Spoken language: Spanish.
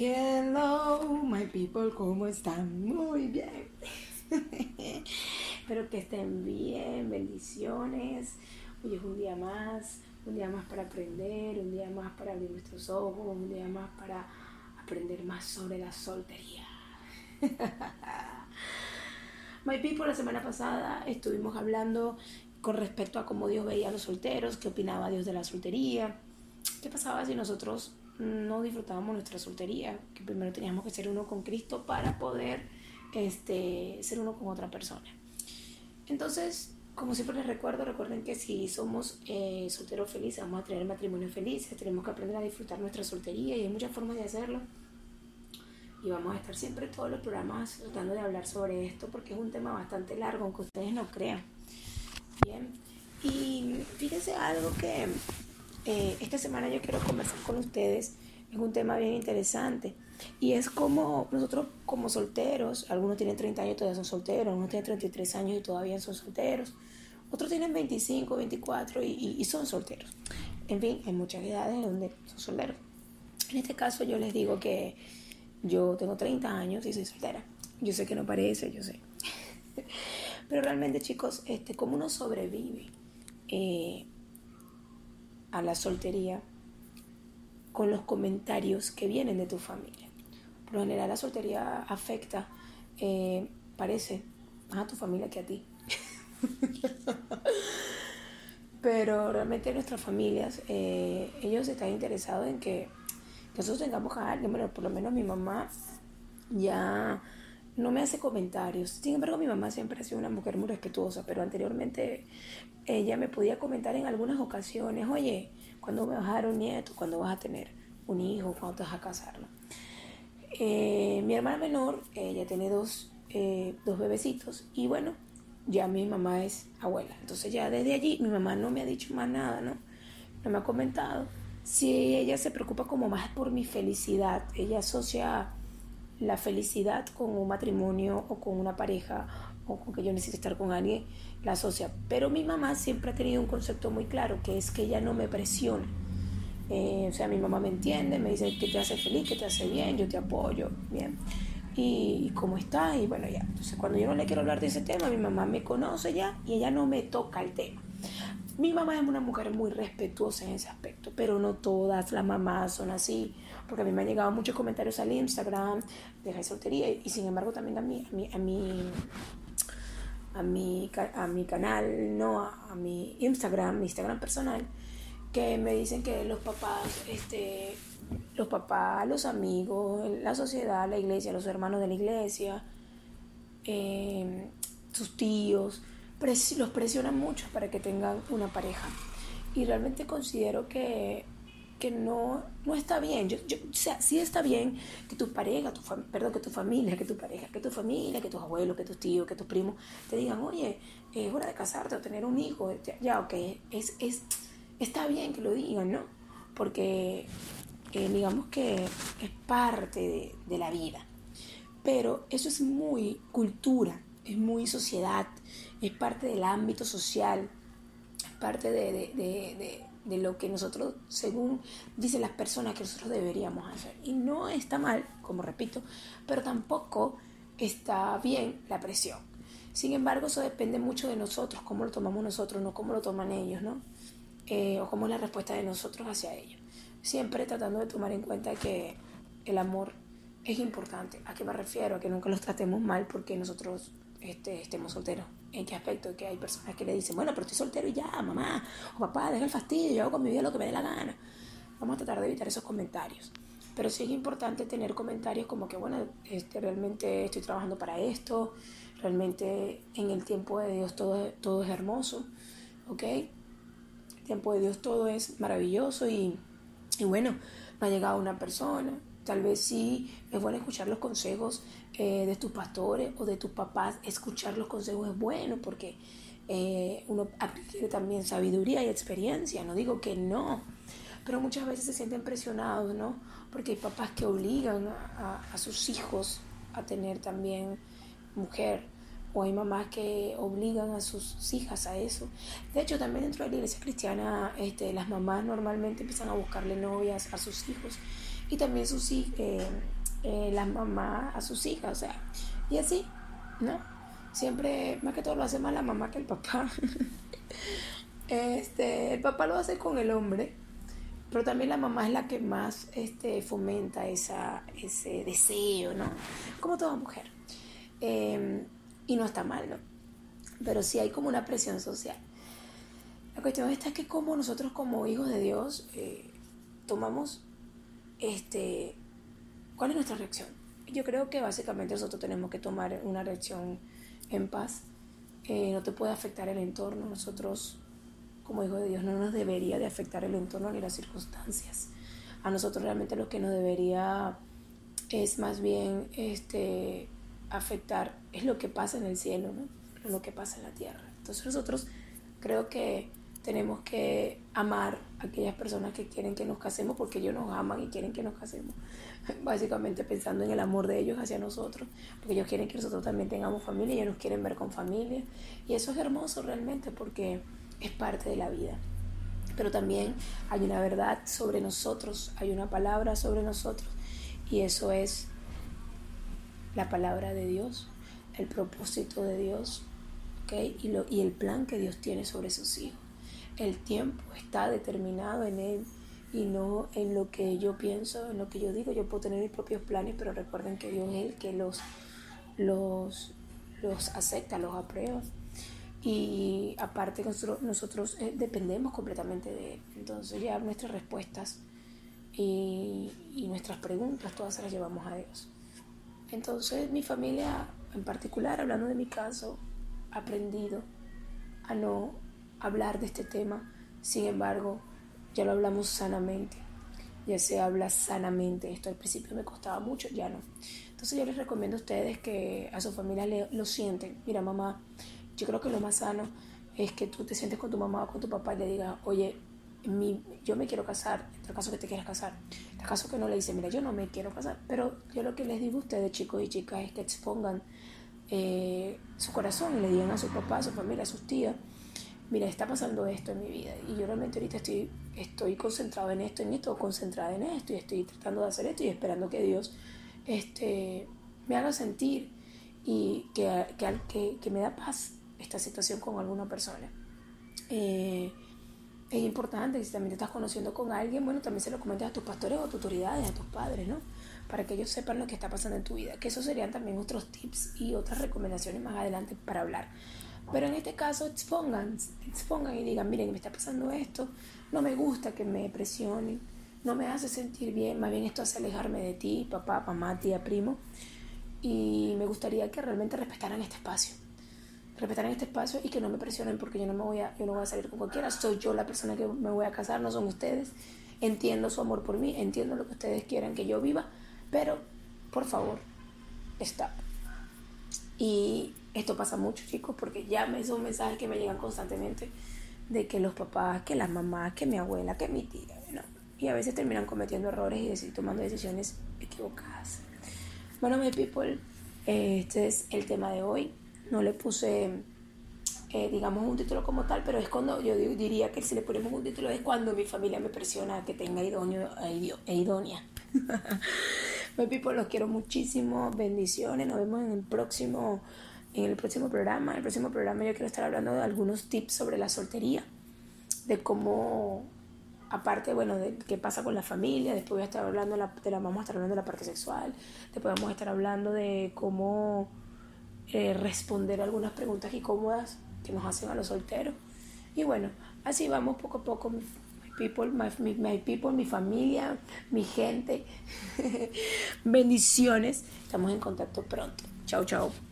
Hello, my people, ¿cómo están? Muy bien. Espero que estén bien, bendiciones. Hoy es un día más, un día más para aprender, un día más para abrir nuestros ojos, un día más para aprender más sobre la soltería. My people, la semana pasada estuvimos hablando con respecto a cómo Dios veía a los solteros, qué opinaba Dios de la soltería, qué pasaba si nosotros no disfrutábamos nuestra soltería, que primero teníamos que ser uno con Cristo para poder este, ser uno con otra persona. Entonces, como siempre les recuerdo, recuerden que si somos eh, solteros felices, vamos a tener matrimonio felices, tenemos que aprender a disfrutar nuestra soltería y hay muchas formas de hacerlo. Y vamos a estar siempre todos los programas tratando de hablar sobre esto porque es un tema bastante largo, aunque ustedes no crean. Bien, y fíjense algo que eh, esta semana yo quiero conversar con ustedes. Es un tema bien interesante. Y es como nosotros como solteros, algunos tienen 30 años y todavía son solteros, algunos tienen 33 años y todavía son solteros, otros tienen 25, 24 y, son solteros. En fin, hay muchas edades donde son solteros. En este caso yo les digo que yo tengo 30 años y soy soltera. Yo sé que no parece, yo sé. Pero realmente chicos, este, ¿cómo uno sobrevive? Eh, a la soltería con los comentarios que vienen de tu familia. Por lo general la soltería afecta, eh, parece, más a tu familia que a ti. Pero realmente nuestras familias, eh, ellos están interesados en que nosotros tengamos a alguien, bueno, por lo menos mi mamá ya no me hace comentarios. Sin embargo, mi mamá siempre ha sido una mujer muy respetuosa, pero anteriormente ella me podía comentar en algunas ocasiones, oye, ¿cuándo me vas a dar un nieto? ¿Cuándo vas a tener un hijo? ¿Cuándo te vas a casar? Eh, mi hermana menor, ella tiene dos, eh, dos bebecitos y bueno, ya mi mamá es abuela. Entonces ya desde allí mi mamá no me ha dicho más nada, ¿no? No me ha comentado. Si ella se preocupa como más por mi felicidad, ella asocia la felicidad con un matrimonio o con una pareja o con que yo necesito estar con alguien, la asocia. Pero mi mamá siempre ha tenido un concepto muy claro, que es que ella no me presiona. Eh, o sea, mi mamá me entiende, me dice que te hace feliz, que te hace bien, yo te apoyo, bien. Y, cómo está, y bueno, ya. Entonces, cuando yo no le quiero hablar de ese tema, mi mamá me conoce ya y ella no me toca el tema. Mi mamá es una mujer muy respetuosa en ese aspecto, pero no todas las mamás son así, porque a mí me han llegado muchos comentarios al Instagram de soltería y, sin embargo también a mí, a mí, a mí a mi, a mi canal, no a, mi Instagram, mi Instagram personal, que me dicen que los papás, este, los papás, los amigos, la sociedad, la iglesia, los hermanos de la iglesia, em, sus tíos, los presionan mucho para que tengan una pareja. Y realmente considero que que no, no está bien. Yo, yo, o sea, sí está bien que tu pareja, tu perdón, que tu familia, que tu pareja, que tu familia, que tus abuelos, que tus tíos, que tus primos te digan, oye, es hora de casarte o tener un hijo. Ya, ok, es, es, está bien que lo digan, ¿no? Porque eh, digamos que es parte de, de, la vida. Pero eso es muy cultura, es muy sociedad, es parte del ámbito social, es parte de, de de lo que nosotros, según dicen las personas, que nosotros deberíamos hacer. Y no está mal, como repito, pero tampoco está bien la presión. Sin embargo, eso depende mucho de nosotros, cómo lo tomamos nosotros, no cómo lo toman ellos, ¿no? Eh, o cómo es la respuesta de nosotros hacia ellos. Siempre tratando de tomar en cuenta que el amor es importante. ¿A qué me refiero? A que nunca los tratemos mal porque nosotros este, estemos solteros. ¿En qué aspecto? Que hay personas que le dicen, bueno, pero estoy soltero y ya, mamá, o papá, deja el fastidio, yo hago con mi vida lo que me dé la gana. Vamos a tratar de evitar esos comentarios. Pero sí es importante tener comentarios como que, bueno, este, realmente estoy trabajando para esto, realmente en el tiempo de Dios todo, todo es hermoso, ¿ok? El tiempo de Dios todo es maravilloso y, y bueno, me ha llegado una persona, Tal vez sí es bueno escuchar los consejos eh, de tus pastores o de tus papás. Escuchar los consejos es bueno porque eh, uno adquiere también sabiduría y experiencia. No digo que no, pero muchas veces se sienten presionados, ¿no? Porque hay papás que obligan a, a sus hijos a tener también mujer o hay mamás que obligan a sus hijas a eso. De hecho, también dentro de la iglesia cristiana, este, las mamás normalmente empiezan a buscarle novias a sus hijos y también sus eh, eh, las mamás a sus hijas, o sea, y así, ¿no? Siempre, más que todo lo hace más la mamá que el papá. este, el papá lo hace con el hombre, pero también la mamá es la que más este, fomenta esa, ese deseo, ¿no? Como toda mujer. Em, y no está mal, ¿no? Pero sí hay como una presión social. La cuestión está que como nosotros como hijos de Dios eh, tomamos, este, ¿cuál es nuestra reacción? Yo creo que básicamente nosotros tenemos que tomar una reacción en paz. Eh, no te puede afectar el entorno. Nosotros como hijos de Dios no nos debería de afectar el entorno ni las circunstancias. A nosotros realmente lo que nos debería es más bien este, afectar es lo que pasa en el cielo, ¿no? lo que pasa en la tierra. Entonces nosotros creo que tenemos que amar aquellas personas que quieren que nos casemos porque ellos nos aman y quieren que nos casemos. Básicamente pensando en el amor de ellos hacia nosotros, porque ellos quieren que nosotros también tengamos familia, y ellos nos quieren ver con familia. Y eso es hermoso realmente porque es parte de la vida. Pero también hay una verdad sobre nosotros, hay una palabra sobre nosotros y eso es la palabra de Dios, el propósito de Dios y, lo, y el plan que Dios tiene sobre sus hijos. El tiempo está determinado en Él y no en lo que yo pienso, en lo que yo digo. Yo puedo tener mis propios planes, pero recuerden que Dios es el que los, los, los acepta, los aprueba. Y aparte nosotros, nosotros eh, dependemos completamente de Él. Entonces ya nuestras respuestas y, y nuestras preguntas todas las llevamos a Dios. Entonces mi familia en particular, hablando de mi caso, ha aprendido a no hablar de este tema. Sin embargo, ya lo hablamos sanamente. Ya se habla sanamente. Esto al principio me costaba mucho, ya no. Entonces yo les recomiendo a ustedes que a su familia le, lo sienten. Mira, mamá, yo creo que lo más sano es que tú te sientes con tu mamá o con tu papá y le digas, oye, mi, yo me quiero casar, en el caso que te quieras casar. En el caso que no le dice, mira, yo no me quiero casar. Pero yo lo que les digo a ustedes, chicos y chicas, es que expongan eh, su corazón le digan a su papá, a su familia, a sus tías, mira, está pasando esto en mi vida y yo realmente ahorita estoy, estoy concentrado en esto, en esto, concentrada en esto y estoy tratando de hacer esto y esperando que Dios este, me haga sentir y que, que, que, me da paz esta situación con alguna persona. Eh, es importante que si también te estás conociendo con alguien, bueno, también se lo comentes a tus pastores o a tus autoridades, a tus padres, ¿no? Para que ellos sepan lo que está pasando en tu vida. Que esos serían también otros tips y otras recomendaciones más adelante para hablar. Pero en este caso expongan, expongan y digan, miren, me está pasando esto, no me gusta que me presionen, no me hace sentir bien, más bien esto hace alejarme de ti, papá, mamá, tía, primo. Y me gustaría que realmente respetaran este espacio respetaran este espacio y que no me presionen porque yo no me voy a, yo no voy a salir con cualquiera, soy yo la persona que me voy a casar, no son ustedes. Entiendo su amor por mí, entiendo lo que ustedes quieran que yo viva, pero por favor, está. Y esto pasa mucho, chicos, porque ya me son mensajes que me llegan constantemente de que los papás, que las mamás, que mi abuela, que mi tía, ¿no? Y a veces terminan cometiendo errores y tomando decisiones equivocadas. Bueno, mi people, este es el tema de hoy no le puse, eh, digamos, un título como tal, pero es cuando yo diría que si le ponemos un título es cuando mi familia me presiona a que tenga idóneo e idónea. My people, los quiero muchísimo, bendiciones, nos vemos en el próximo en el próximo programa. En el próximo programa yo quiero estar hablando de algunos tips sobre la soltería, de cómo, aparte, bueno, de qué pasa con la familia, después voy a estar hablando de la, de la vamos a estar hablando de la parte sexual, después vamos a estar hablando de cómo eh, responder algunas preguntas incómodas que nos hacen a los solteros. Y bueno, así vamos poco a poco, people, my, people, mi familia, mi gente. Bendiciones. Estamos en contacto pronto. Chao, chao.